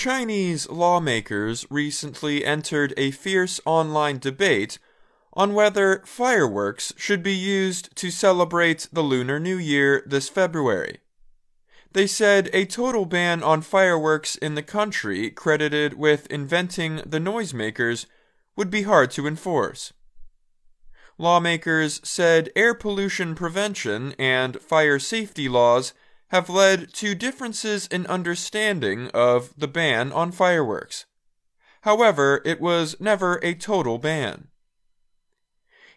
Chinese lawmakers recently entered a fierce online debate on whether fireworks should be used to celebrate the Lunar New Year this February. They said a total ban on fireworks in the country credited with inventing the noisemakers would be hard to enforce. Lawmakers said air pollution prevention and fire safety laws have led to differences in understanding of the ban on fireworks. However, it was never a total ban.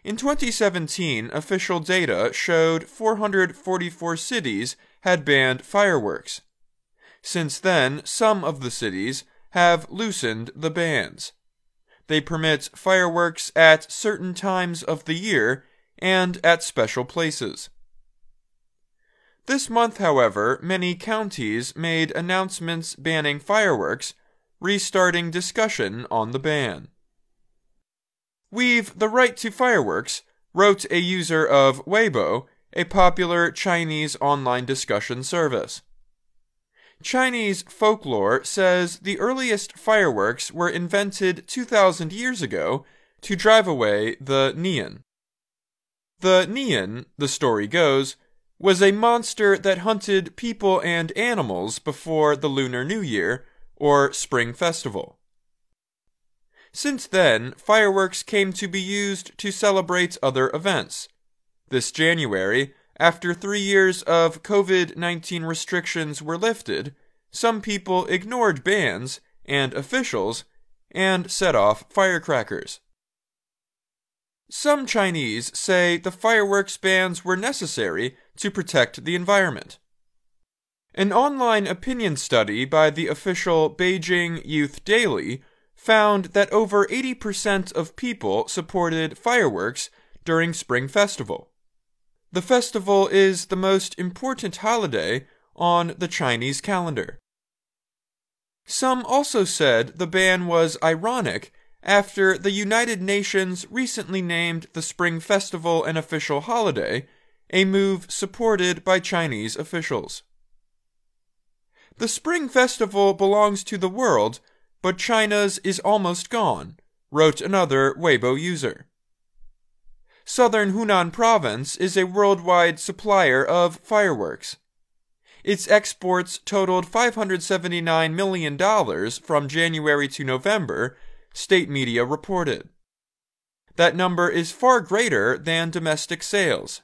In 2017, official data showed 444 cities had banned fireworks. Since then, some of the cities have loosened the bans. They permit fireworks at certain times of the year and at special places. This month, however, many counties made announcements banning fireworks, restarting discussion on the ban. We've the right to fireworks, wrote a user of Weibo, a popular Chinese online discussion service. Chinese folklore says the earliest fireworks were invented 2,000 years ago to drive away the Nian. The Nian, the story goes, was a monster that hunted people and animals before the Lunar New Year, or Spring Festival. Since then, fireworks came to be used to celebrate other events. This January, after three years of COVID 19 restrictions were lifted, some people ignored bans and officials and set off firecrackers. Some Chinese say the fireworks bans were necessary to protect the environment. An online opinion study by the official Beijing Youth Daily found that over 80% of people supported fireworks during Spring Festival. The festival is the most important holiday on the Chinese calendar. Some also said the ban was ironic after the United Nations recently named the Spring Festival an official holiday, a move supported by Chinese officials. The Spring Festival belongs to the world, but China's is almost gone, wrote another Weibo user. Southern Hunan province is a worldwide supplier of fireworks. Its exports totaled $579 million from January to November, state media reported. That number is far greater than domestic sales,